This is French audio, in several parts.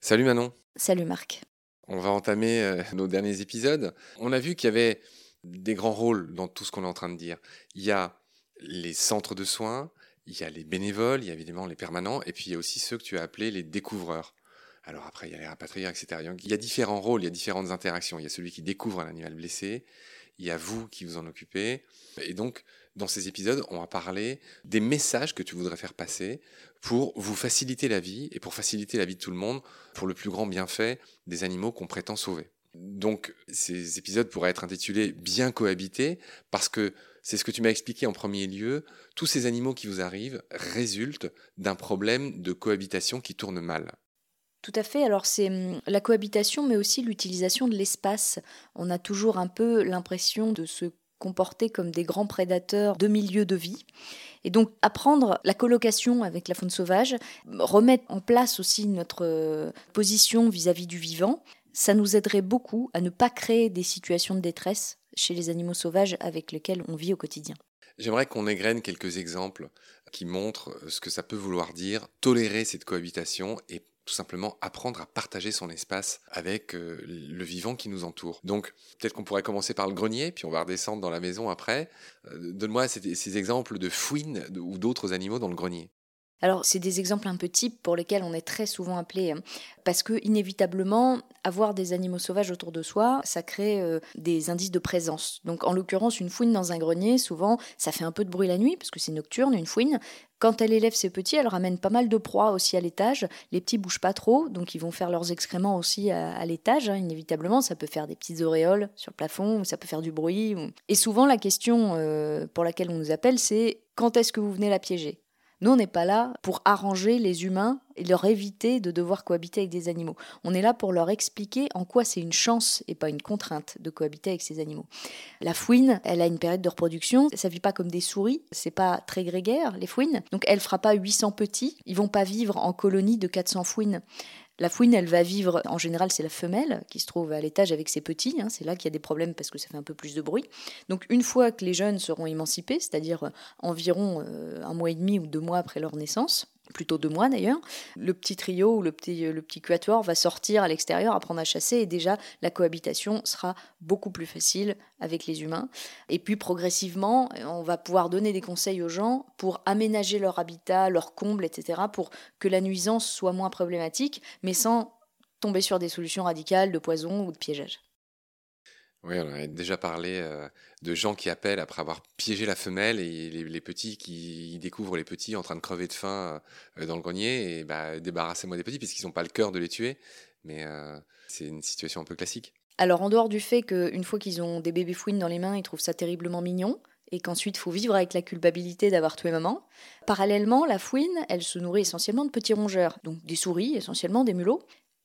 Salut Manon. Salut Marc. On va entamer euh, nos derniers épisodes. On a vu qu'il y avait des grands rôles dans tout ce qu'on est en train de dire. Il y a les centres de soins, il y a les bénévoles, il y a évidemment les permanents, et puis il y a aussi ceux que tu as appelés les découvreurs. Alors après, il y a les rapatriés, etc. Il y a différents rôles, il y a différentes interactions. Il y a celui qui découvre un animal blessé, il y a vous qui vous en occupez. Et donc, dans ces épisodes, on va parler des messages que tu voudrais faire passer pour vous faciliter la vie et pour faciliter la vie de tout le monde pour le plus grand bienfait des animaux qu'on prétend sauver. Donc ces épisodes pourraient être intitulés Bien cohabiter parce que c'est ce que tu m'as expliqué en premier lieu, tous ces animaux qui vous arrivent résultent d'un problème de cohabitation qui tourne mal. Tout à fait. Alors c'est hum, la cohabitation, mais aussi l'utilisation de l'espace. On a toujours un peu l'impression de se comporter comme des grands prédateurs de milieux de vie. Et donc apprendre la colocation avec la faune sauvage, remettre en place aussi notre euh, position vis-à-vis du vivant, ça nous aiderait beaucoup à ne pas créer des situations de détresse chez les animaux sauvages avec lesquels on vit au quotidien. J'aimerais qu'on égrène quelques exemples qui montrent ce que ça peut vouloir dire, tolérer cette cohabitation et tout simplement apprendre à partager son espace avec euh, le vivant qui nous entoure. Donc peut-être qu'on pourrait commencer par le grenier, puis on va redescendre dans la maison après. Euh, donne-moi ces, ces, exemples de fouines ou d'autres animaux dans le grenier. Alors, c'est des exemples un peu types pour lesquels on est très souvent appelé, hein, parce que inévitablement, avoir des animaux sauvages autour de soi, ça crée euh, des indices de présence. Donc, en l'occurrence, une fouine dans un grenier, souvent, ça fait un peu de bruit la nuit, parce que c'est nocturne, une fouine. Quand elle élève ses petits, elle ramène pas mal de proies aussi à l'étage. Les petits bougent pas trop, donc ils vont faire leurs excréments aussi à, l'étage. Hein, inévitablement, ça peut faire des petites auréoles sur le plafond, ou ça peut faire du bruit. Et souvent, la question euh, pour laquelle on nous appelle, c'est quand est-ce que vous venez la piéger? Nous, on n'est pas là pour arranger les humains et leur éviter de devoir cohabiter avec des animaux. On est là pour leur expliquer en quoi c'est une chance et pas une contrainte de cohabiter avec ces animaux. La fouine, elle a une période de reproduction, ça vit pas comme des souris, c'est pas très grégaire les fouines. Donc elle fera pas 800 petits, ils vont pas vivre en colonie de 400 fouines. La fouine, elle va vivre, en général, c'est la femelle qui se trouve à l'étage avec ses petits. Hein. c'est là qu'il y a des problèmes parce que ça fait un peu plus de bruit. Donc, une fois que les jeunes seront émancipés, c'est-à-dire euh, environ euh, un mois et demi ou deux mois après leur naissance, plutôt deux mois d'ailleurs, le petit trio ou le petit, le petit quatuor va sortir à l'extérieur, apprendre à chasser, et déjà la cohabitation sera beaucoup plus facile avec les humains. Et puis progressivement, on va pouvoir donner des conseils aux gens pour aménager leur habitat, leur comble, etc., pour que la nuisance soit moins problématique, mais sans tomber sur des solutions radicales de poison ou de piégeage. Oui, on a déjà parlé euh, de gens qui appellent après avoir piégé la femelle et les, petits qui découvrent les petits en train de crever de faim euh, dans le grenier et bah, débarrassez-moi des petits puisqu'ils n'ont pas le cœur de les tuer. Mais euh, c'est une situation un peu classique. Alors en dehors du fait qu'une fois qu'ils ont des bébés fouines dans les mains, ils trouvent ça terriblement mignon et qu'ensuite il faut vivre avec la culpabilité d'avoir tué maman. Parallèlement, la fouine, elle se nourrit essentiellement de petits rongeurs, donc des souris, essentiellement des mulots,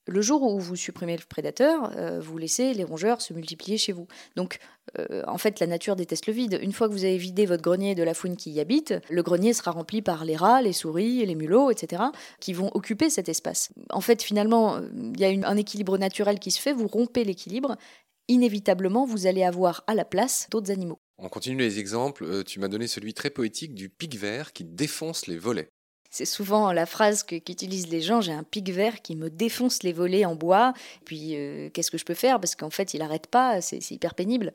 le jour où vous supprimez le prédateur, euh, vous laissez les rongeurs se multiplier chez vous. Donc, euh, en fait, la nature déteste le vide. Une fois que vous avez vidé votre grenier de la faune qui y habite, le grenier sera rempli par les rats, les souris, les mulots, etc., qui vont occuper cet espace. En fait, finalement, il y a un équilibre naturel qui se fait, vous rompez l'équilibre, inévitablement, vous allez avoir à la place d'autres animaux. On continue les exemples. Euh, tu m'as donné celui très poétique du pic vert qui défonce les volets. C'est souvent la phrase qu'utilisent les gens j'ai un pic vert qui me défonce les volets en bois. Puis euh, qu'est-ce que je peux faire? Parce qu'en fait, il n'arrête pas, c'est hyper pénible.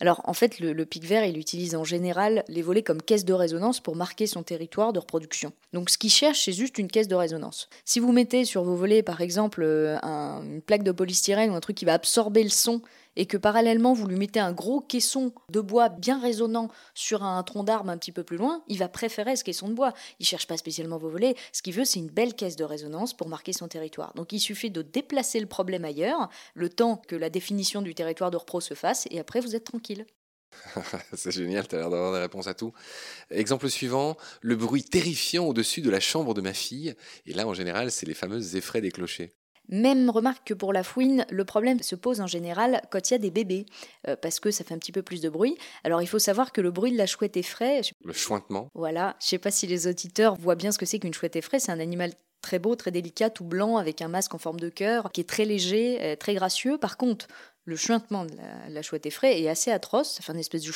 Alors en fait, le, pic vert, il utilise en général les volets comme caisse de résonance pour marquer son territoire de reproduction. Donc ce qu'il cherche, c'est juste une caisse de résonance. Si vous mettez sur vos volets, par exemple, euh, une plaque de polystyrène ou un truc qui va absorber le son et que parallèlement vous lui mettez un gros caisson de bois bien résonnant sur un tronc d'arbre un petit peu plus loin, il va préférer ce caisson de bois. Il cherche pas spécialement vos volets, ce qu'il veut c'est une belle caisse de résonance pour marquer son territoire. Donc il suffit de déplacer le problème ailleurs, le temps que la définition du territoire de repro se fasse, et après vous êtes tranquille. c'est génial, tu as l'air d'avoir des réponses à tout. Exemple suivant, le bruit terrifiant au-dessus de la chambre de ma fille. Et là, en général, c'est les fameuses effraies des clochers. Même remarque que pour la fouine, le problème se pose en général quand il y a des bébés, euh, parce que ça fait un petit peu plus de bruit. Alors il faut savoir que le bruit de la chouette effraie... Le chointement. Voilà, je sais pas si les auditeurs voient bien ce que c'est qu'une chouette effraie, c'est un animal très beau, très délicat, tout blanc, avec un masque en forme de cœur, qui est très léger, euh, très gracieux. Par contre, le chuintement de la, chouette effraie est assez atroce, ça fait une espèce de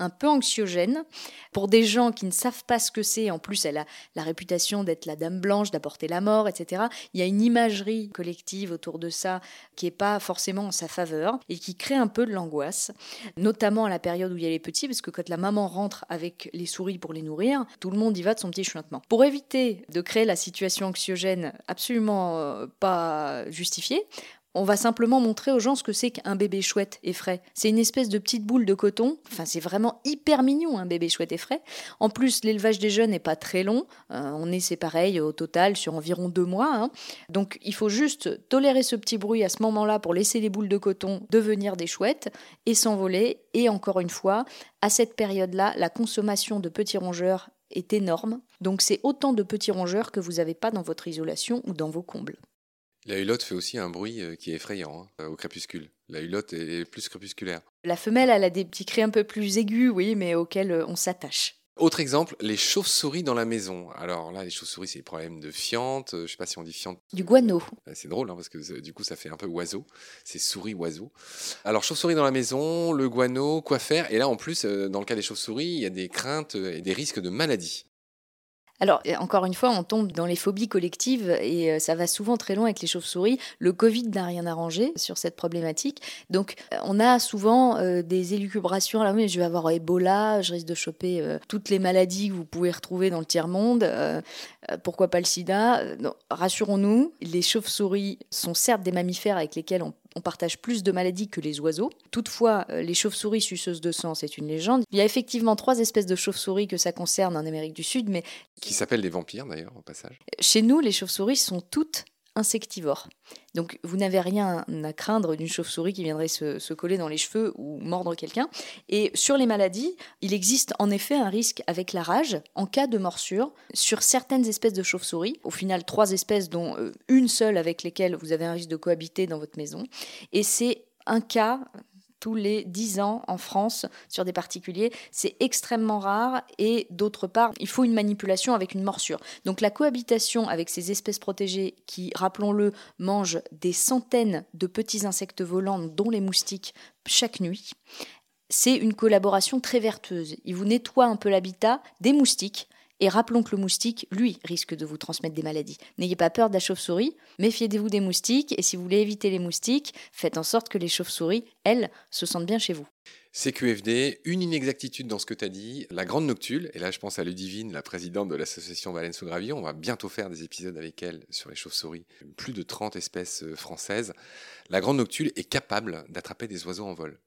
un peu anxiogène. Pour des gens qui ne savent pas ce que c'est, en plus elle a la réputation d'être la dame blanche, d'apporter la mort, etc. Il y a une imagerie collective autour de ça qui n'est pas forcément en sa faveur et qui crée un peu de l'angoisse, notamment à la période où il y a les petits, parce que quand la maman rentre avec les souris pour les nourrir, tout le monde y va de son petit chuintement. Pour éviter de créer la situation anxiogène absolument euh, pas justifiée, on va simplement montrer aux gens ce que c'est qu'un bébé chouette et frais. C'est une espèce de petite boule de coton. Enfin, c'est vraiment hyper mignon, un bébé chouette et frais. En plus, l'élevage des jeunes n'est pas très long. Euh, on est, c'est pareil, au total, sur environ deux mois. Hein. Donc, il faut juste tolérer ce petit bruit à ce moment-là pour laisser les boules de coton devenir des chouettes et s'envoler. Et encore une fois, à cette période-là, la consommation de petits rongeurs est énorme. Donc, c'est autant de petits rongeurs que vous n'avez pas dans votre isolation ou dans vos combles. La hulotte fait aussi un bruit euh, qui est effrayant hein, au crépuscule. La hulotte est plus crépusculaire. La femelle, elle a des petits cris un peu plus aigus, oui, mais auxquels euh, on s'attache. Autre exemple, les chauves-souris dans la maison. Alors là, les chauves-souris, c'est des problèmes de fiente. Euh, je sais pas si on dit fiente. Du guano. C'est drôle, hein, parce que du coup, ça fait un peu oiseau. C'est souris-oiseau. Alors, chauves-souris dans la maison, le guano, quoi faire? Et là, en plus, dans le cas des chauves-souris, il y a des craintes et des risques de maladie. Alors, encore une fois, on tombe dans les phobies collectives et euh, ça va souvent très loin avec les chauves-souris. Le Covid n'a rien arrangé sur cette problématique. Donc, euh, on a souvent euh, des élucubrations. Là, oui, je vais avoir Ebola, je risque de choper toutes les maladies que vous pouvez retrouver dans le tiers-monde. pourquoi pas le sida Rassurons-nous, les chauves-souris sont certes des mammifères avec lesquels on on partage plus de maladies que les oiseaux. Toutefois, euh, les chauves-souris suceuses de sang, c'est une légende. Il y a effectivement trois espèces de chauves-souris que ça concerne en Amérique du Sud, mais... Qui s'appellent des vampires d'ailleurs, au passage. Chez nous, les chauves-souris sont toutes insectivore. Donc vous n'avez rien à craindre d'une chauve-souris qui viendrait se, coller dans les cheveux ou mordre quelqu'un. Et sur les maladies, il existe en effet un risque avec la rage en cas de morsure sur certaines espèces de chauves-souris. Au final, trois espèces dont euh, une seule avec lesquelles vous avez un risque de cohabiter dans votre maison. Et c'est un cas tous les 10 ans en France sur des particuliers. C'est extrêmement rare et d'autre part, il faut une manipulation avec une morsure. Donc la cohabitation avec ces espèces protégées qui, rappelons-le, mangent des centaines de petits insectes volants, dont les moustiques, chaque nuit, c'est une collaboration très vertueuse. Il vous nettoie un peu l'habitat des moustiques et rappelons que le moustique, lui, risque de vous transmettre des maladies. N'ayez pas peur de la chauve-souris, méfiez-vous des moustiques, et si vous voulez éviter les moustiques, faites en sorte que les chauves-souris, elles, se sentent bien chez vous. CQFD, une inexactitude dans ce que tu as dit, la grande noctule, et là je pense à Ludivine, la présidente de l'association Valence sous Gravillon, on va bientôt faire des épisodes avec elle sur les chauves-souris, plus de 30 espèces euh, françaises. La grande noctule est capable d'attraper des oiseaux en vol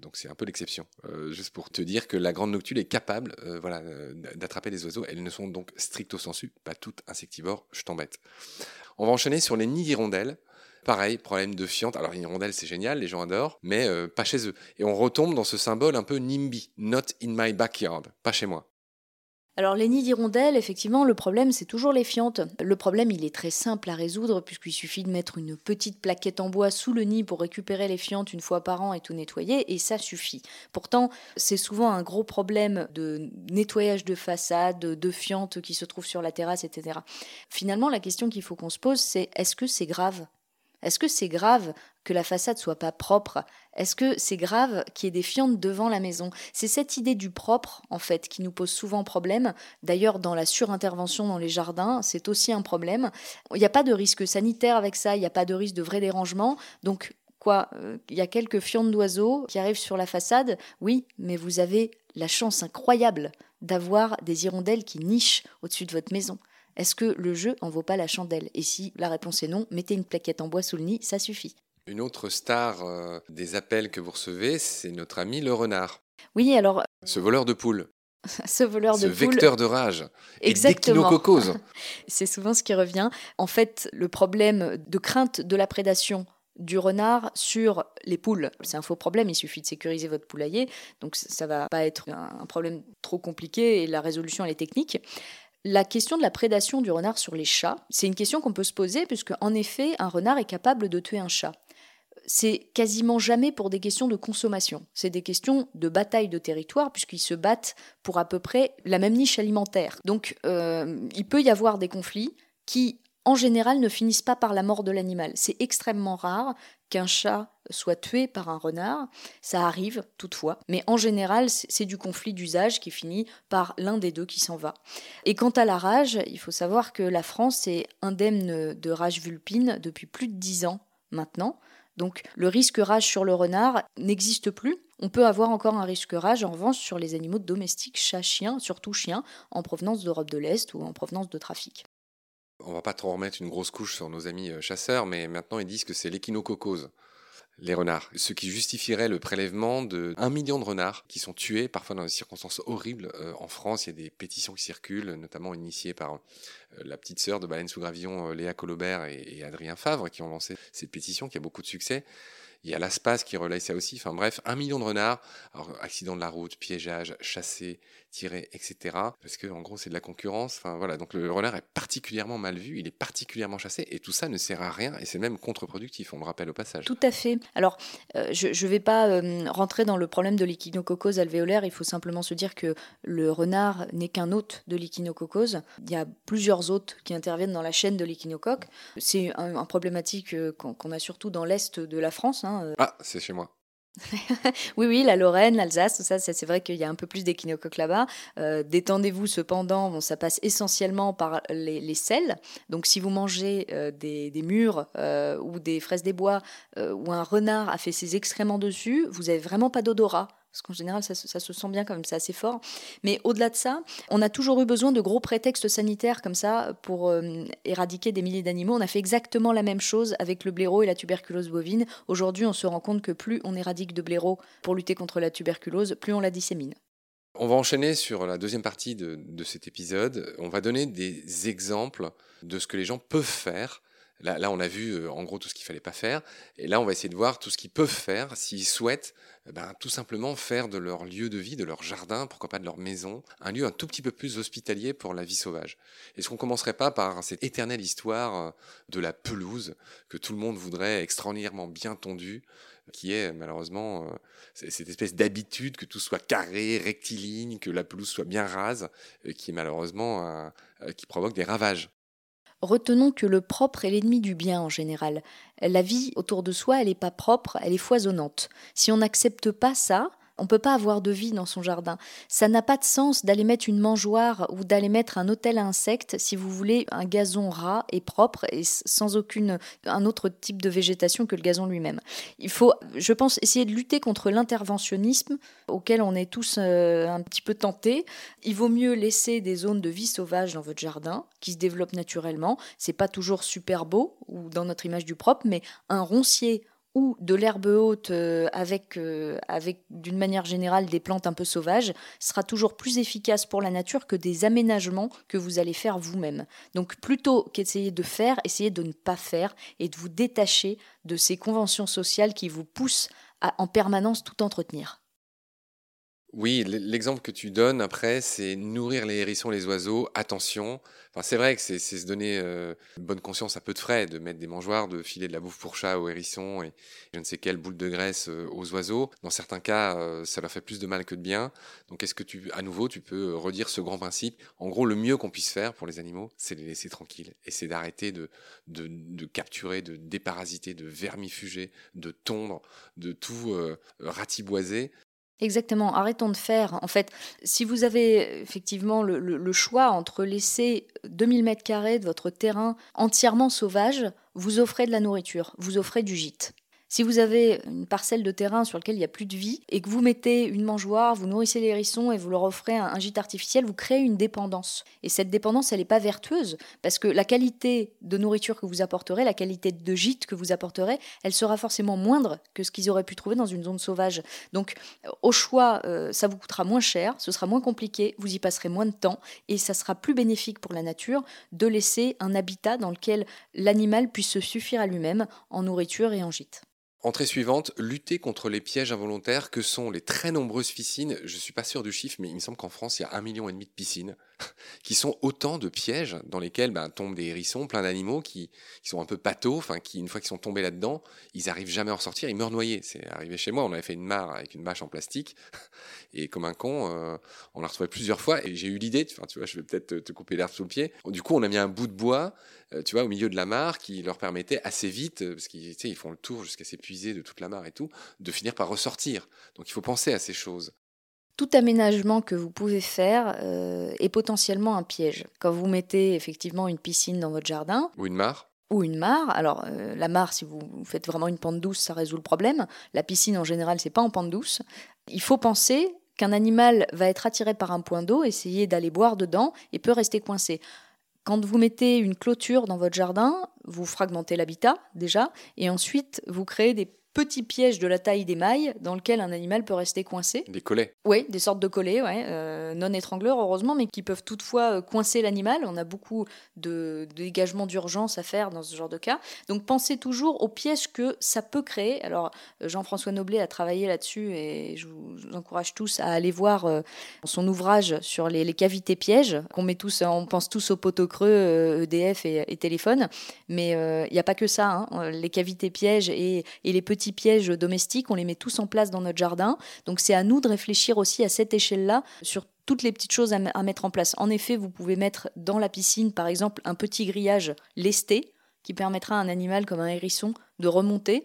donc c'est un peu l'exception. Euh, juste pour te dire que la grande noctule est capable euh, voilà, euh, d'attraper des oiseaux. Elles ne sont donc stricto sensu pas toutes insectivores, je t'embête. On va enchaîner sur les nids d'hirondelles. Pareil, problème de fiente. Alors, les hirondelles, c'est génial, les gens adorent, mais pas chez eux. Et on retombe dans ce symbole un peu NIMBY, not in my backyard, pas chez moi. Alors les nids d'hirondelles, effectivement, le problème c'est toujours les fientes. Le problème il est très simple à résoudre puisqu'il suffit de mettre une petite plaquette en bois sous le nid pour récupérer les fientes une fois par an et tout nettoyer et ça suffit. Pourtant c'est souvent un gros problème de nettoyage de façade, de fientes qui se trouvent sur la terrasse, etc. Finalement la question qu'il faut qu'on se pose c'est est-ce que c'est grave? Est-ce que c'est grave que la façade soit pas propre Est-ce que c'est grave qu'il y ait des fientes devant la maison? C'est cette idée du propre, en fait, qui nous pose souvent problème. D'ailleurs, dans la surintervention dans les jardins, c'est aussi un problème. Il n'y a pas de risque sanitaire avec ça, il n'y a pas de risque de vrai dérangement. Donc, quoi euh, Il y a quelques fientes d'oiseaux qui arrivent sur la façade? Oui, mais vous avez la chance incroyable d'avoir des hirondelles qui nichent au-dessus de votre maison. Est-ce que le jeu en vaut pas la chandelle? Et si la réponse est non, mettez une plaquette en bois sous le nid, ça suffit. Une autre star euh, des appels que vous recevez, c'est notre ami le renard. Oui, alors. Ce voleur de poules. ce voleur de ce vecteur de rage. Exactement. c'est souvent ce qui revient. En fait, le problème de crainte de la prédation du renard sur les poules. C'est un faux problème, il suffit de sécuriser votre poulailler, donc ça va pas être un problème trop compliqué et la résolution elle est technique. La question de la prédation du renard sur les chats, c'est une question qu'on peut se poser puisque en effet, un renard est capable de tuer un chat. C'est quasiment jamais pour des questions de consommation. C'est des questions de bataille de territoire puisqu'ils se battent pour à peu près la même niche alimentaire. Donc, euh, il peut y avoir des conflits qui en général, ne finissent pas par la mort de l'animal. C'est extrêmement rare qu'un chat soit tué par un renard. Ça arrive toutefois, mais en général, c'est du conflit d'usage qui finit par l'un des deux qui s'en va. Et quant à la rage, il faut savoir que la France est indemne de rage vulpine depuis plus de dix ans maintenant. Donc le risque rage sur le renard n'existe plus. On peut avoir encore un risque rage en revanche sur les animaux domestiques, chats, chiens, surtout chiens, en provenance d'Europe de l'Est ou en provenance de trafic. On va pas trop remettre une grosse couche sur nos amis euh, chasseurs, mais maintenant ils disent que c'est l'échinococose, les renards. Ce qui justifierait le prélèvement de 1 million de renards qui sont tués, parfois dans des circonstances horribles. Euh, en France, il y a des pétitions qui circulent, notamment initiées par euh, la petite sœur de Baleine sous Gravillon, Léa Colobert et, Adrien Favre, qui ont lancé cette pétition qui a beaucoup de succès. Il y a l'ASPAS qui relaye ça aussi. Enfin bref, un million de renards. Accident de la route, piégeage, chassé, tiré, etc. Parce que en gros, c'est de la concurrence. Enfin voilà, donc le renard est particulièrement mal vu, il est particulièrement chassé, et tout ça ne sert à rien, et c'est même contre-productif. On le rappelle au passage. Tout à fait. Alors, euh, je ne vais pas euh, rentrer dans le problème de l'échinococose alvéolaire. Il faut simplement se dire que le renard n'est qu'un hôte de l'échinococose. Il y a plusieurs hôtes qui interviennent dans la chaîne de l'échinocoque. C'est un, problématique euh, qu'on a surtout dans l'est de la France. Hein. Ah, c'est chez moi. oui, oui, la Lorraine, l'Alsace, ça, c'est vrai qu'il y a un peu plus d'échinocoques là-bas. Euh, détendez-vous cependant, ça passe essentiellement par les, les sels. Donc si vous mangez euh, des, murs ou des fraises des bois où un renard a fait ses excréments dessus, vous n'avez vraiment pas d'odorat parce qu'en général, ça, se sent bien quand même, c'est assez fort. Mais au-delà de ça, on a toujours eu besoin de gros prétextes sanitaires comme ça pour euh, éradiquer des milliers d'animaux. On a fait exactement la même chose avec le blaireau et la tuberculose bovine. Aujourd'hui, on se rend compte que plus on éradique de blaireau pour lutter contre la tuberculose, plus on la dissémine. On va enchaîner sur la deuxième partie de, cet épisode. On va donner des exemples de ce que les gens peuvent faire Là, on a vu euh, en gros tout ce qu'il fallait pas faire, et là on va essayer de voir tout ce qu'ils peuvent faire s'ils souhaitent ben, tout simplement faire de leur lieu de vie, de leur jardin, pourquoi pas de leur maison, un lieu un tout petit peu plus hospitalier pour la vie sauvage. Est-ce qu'on commencerait pas par cette éternelle histoire euh, de la pelouse que tout le monde voudrait extraordinairement bien tondue, qui est malheureusement euh, cette espèce d'habitude que tout soit carré, rectiligne, que la pelouse soit bien rase, qui est malheureusement qui provoque des ravages. Retenons que le propre est l'ennemi du bien en général. La vie autour de soi, elle n'est pas propre, elle est foisonnante. Si on n'accepte pas ça, on ne peut pas avoir de vie dans son jardin. Ça n'a pas de sens d'aller mettre une mangeoire ou d'aller mettre un hôtel à insectes si vous voulez un gazon ras et propre et sans aucune un autre type de végétation que le gazon lui-même. Il faut, je pense, essayer de lutter contre l'interventionnisme auquel on est tous euh, un petit peu tentés. Il vaut mieux laisser des zones de vie sauvage dans votre jardin qui se développent naturellement. C'est pas toujours super beau ou dans notre image du propre, mais un roncier ou de l'herbe haute euh, avec, euh, avec d'une manière générale des plantes un peu sauvages sera toujours plus efficace pour la nature que des aménagements que vous allez faire vous-même. Donc plutôt qu'essayer de faire, essayez de ne pas faire et de vous détacher de ces conventions sociales qui vous poussent à en permanence tout entretenir. Oui, l'exemple que tu donnes après, c'est nourrir les hérissons, les oiseaux. Attention. C'est vrai que c'est se donner euh, bonne conscience à peu de frais de mettre des mangeoires, de filer de la bouffe pour chat aux hérissons et je ne sais quelle boule de graisse euh, aux oiseaux. Dans certains cas, euh, ça leur fait plus de mal que de bien. Donc, est-ce que tu, à nouveau, tu peux redire ce grand principe? En gros, le mieux qu'on puisse faire pour les animaux, c'est les laisser tranquilles et c'est d'arrêter de, de, de, capturer, de déparasiter, de vermifuger, de tondre, de tout ratiboiser Exactement, arrêtons de faire. En fait, si vous avez effectivement le, choix entre laisser 2000 mètres carrés de votre terrain entièrement sauvage, vous offrez de la nourriture, vous offrez du gîte. Si vous avez une parcelle de terrain sur laquelle il n'y a plus de vie et que vous mettez une mangeoire, vous nourrissez les hérissons et vous leur offrez un, gîte artificiel, vous créez une dépendance. Et cette dépendance, elle n'est pas vertueuse parce que la qualité de nourriture que vous apporterez, la qualité de gîte que vous apporterez, elle sera forcément moindre que ce qu'ils auraient pu trouver dans une zone sauvage. Donc, au choix, euh, ça vous coûtera moins cher, ce sera moins compliqué, vous y passerez moins de temps et ça sera plus bénéfique pour la nature de laisser un habitat dans lequel l'animal puisse se suffire à lui-même en nourriture et en gîte. Entrée suivante, lutter contre les pièges involontaires que sont les très nombreuses piscines. Je suis pas sûr du chiffre, mais il me semble qu'en France, il y a un million et demi de piscines qui sont autant de pièges dans lesquels ben, tombent des hérissons, plein d'animaux qui, sont un peu enfin qui une fois qu'ils sont tombés là-dedans, ils arrivent jamais à en sortir, ils meurent noyés. C'est arrivé chez moi, on avait fait une mare avec une bâche en plastique et comme un con, euh, on l'a retrouvé plusieurs fois et j'ai eu l'idée, tu vois, je vais peut-être te couper l'herbe sous le pied. Du coup, on a mis un bout de bois, euh, tu vois, au milieu de la mare qui leur permettait assez vite, parce qu'ils ils font le tour jusqu'à ces de toute la mare et tout, de finir par ressortir. Donc il faut penser à ces choses. Tout aménagement que vous pouvez faire euh, est potentiellement un piège. Quand vous mettez effectivement une piscine dans votre jardin. Ou une mare. Ou une mare. Alors euh, la mare, si vous faites vraiment une pente douce, ça résout le problème. La piscine en général, c'est pas en pente douce. Il faut penser qu'un animal va être attiré par un point d'eau, essayer d'aller boire dedans et peut rester coincé. Quand vous mettez une clôture dans votre jardin, vous fragmentez l'habitat déjà, et ensuite vous créez des petit piège de la taille des mailles dans lequel un animal peut rester coincé. Des collets Oui, des sortes de collets, ouais, euh, non étrangleurs heureusement, mais qui peuvent toutefois euh, coincer l'animal. On a beaucoup de, dégagements d'urgence à faire dans ce genre de cas. Donc pensez toujours au piège que ça peut créer. Alors euh, Jean-François Noblet a travaillé là-dessus et je vous, encourage tous à aller voir son ouvrage sur les, cavités pièges qu'on met tous, on pense tous aux poteaux creux, EDF e et, téléphone, mais il n'y a pas que ça. Hein. Les cavités pièges et, et les petits petits pièges domestiques, on les met tous en place dans notre jardin. Donc c'est à nous de réfléchir aussi à cette échelle-là sur toutes les petites choses à, mettre en place. En effet, vous pouvez mettre dans la piscine, par exemple, un petit grillage lesté qui permettra à un animal comme un hérisson de remonter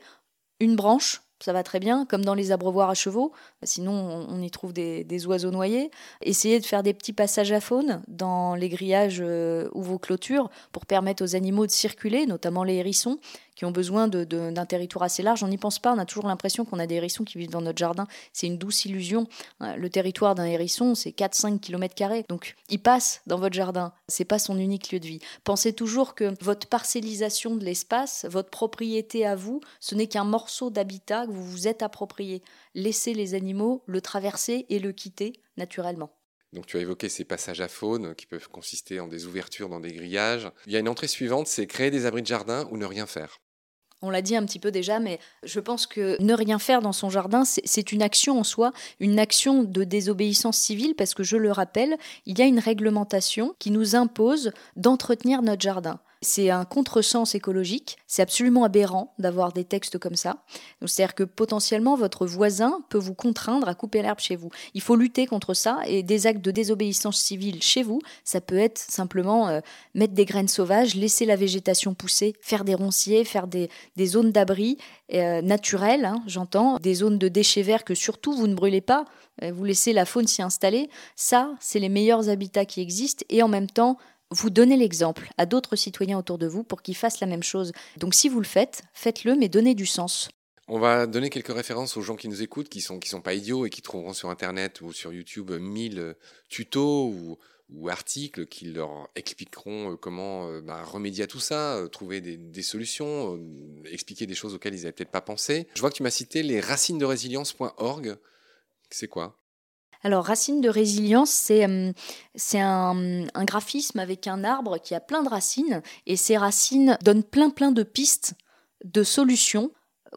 une branche ça va très bien, comme dans les abreuvoirs à chevaux, sinon on y trouve des, oiseaux noyés. Essayez de faire des petits passages à faune dans les grillages euh, ou vos clôtures pour permettre aux animaux de circuler, notamment les hérissons qui ont besoin d'un territoire assez large. On n'y pense pas, on a toujours l'impression qu'on a des hérissons qui vivent dans notre jardin. C'est une douce illusion. Hein, le territoire d'un hérisson, c'est 4-5 km. Donc il passe dans votre jardin. C'est pas son unique lieu de vie. Pensez toujours que votre parcellisation de l'espace, votre propriété à vous, ce n'est qu'un morceau d'habitat que vous vous êtes approprié. Laissez les animaux le traverser et le quitter naturellement. Donc tu as évoqué ces passages à faune qui peuvent consister en des ouvertures dans des grillages. Il y a une entrée suivante, c'est créer des abris de jardin ou ne rien faire. On l'a dit un petit peu déjà, mais je pense que ne rien faire dans son jardin, c'est une action en soi, une action de désobéissance civile, parce que je le rappelle, il y a une réglementation qui nous impose d'entretenir notre jardin. C'est un contresens écologique. C'est absolument aberrant d'avoir des textes comme ça. C'est-à-dire que potentiellement, votre voisin peut vous contraindre à couper l'herbe chez vous. Il faut lutter contre ça et des actes de désobéissance civile chez vous, ça peut être simplement euh, mettre des graines sauvages, laisser la végétation pousser, faire des ronciers, faire des, zones d'abri euh, naturelles, hein, j'entends, des zones de déchets verts que surtout vous ne brûlez pas, euh, vous laissez la faune s'y installer. Ça, c'est les meilleurs habitats qui existent et en même temps, vous donnez l'exemple à d'autres citoyens autour de vous pour qu'ils fassent la même chose. Donc si vous le faites, faites-le, mais donnez du sens. On va donner quelques références aux gens qui nous écoutent, qui sont qui sont pas idiots et qui trouveront sur Internet ou sur YouTube mille tutos ou, articles qui leur expliqueront euh, comment euh, bah, remédier à tout ça, euh, trouver des, solutions, expliquer des choses auxquelles ils n'avaient peut-être pas pensé. Je vois que tu m'as cité les racines de résilience.org. C'est quoi? Alors, racine de résilience, c'est euh, un, un, graphisme avec un arbre qui a plein de racines, et ces racines donnent plein plein de pistes de solutions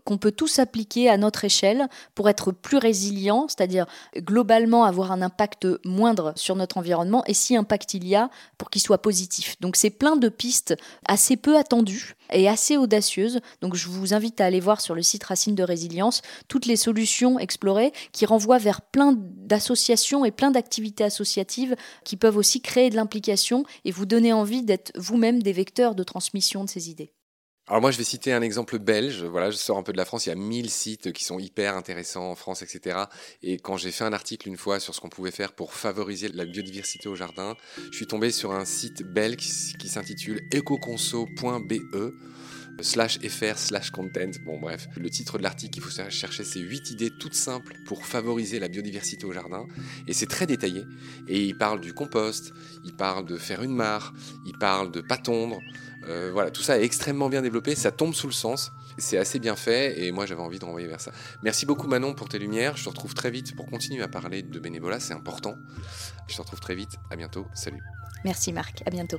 qu'on peut tous appliquer à notre échelle pour être plus résilient, c'est-à-dire globalement avoir un impact moindre sur notre environnement, et si impact il y a, pour qu'il soit positif. Donc c'est plein de pistes assez peu attendues et assez audacieuses. Donc je vous invite à aller voir sur le site Racine de Résilience toutes les solutions explorées qui renvoient vers plein d'associations et plein d'activités associatives qui peuvent aussi créer de l'implication et vous donner envie d'être vous-même des vecteurs de transmission de ces idées. Alors moi, je vais citer un exemple belge. Voilà, je sors un peu de la France. Il y a 1000 sites qui sont hyper intéressants en France, etc. Et quand j'ai fait un article une fois sur ce qu'on pouvait faire pour favoriser la biodiversité au jardin, je suis tombé sur un site belge qui s'intitule ecoconso.be slash fr slash content. Bon bref, le titre de l'article qu'il faut chercher, c'est 8 idées toutes simples pour favoriser la biodiversité au jardin. Et c'est très détaillé. Et il parle du compost, il parle de faire une mare, il parle de pas tondre, euh, voilà, tout ça est extrêmement bien développé, ça tombe sous le sens, c'est assez bien fait et moi j'avais envie de renvoyer vers ça. Merci beaucoup Manon pour tes lumières, je te retrouve très vite pour continuer à parler de bénévolat, c'est important. Je te retrouve très vite, à bientôt, salut. Merci Marc, à bientôt.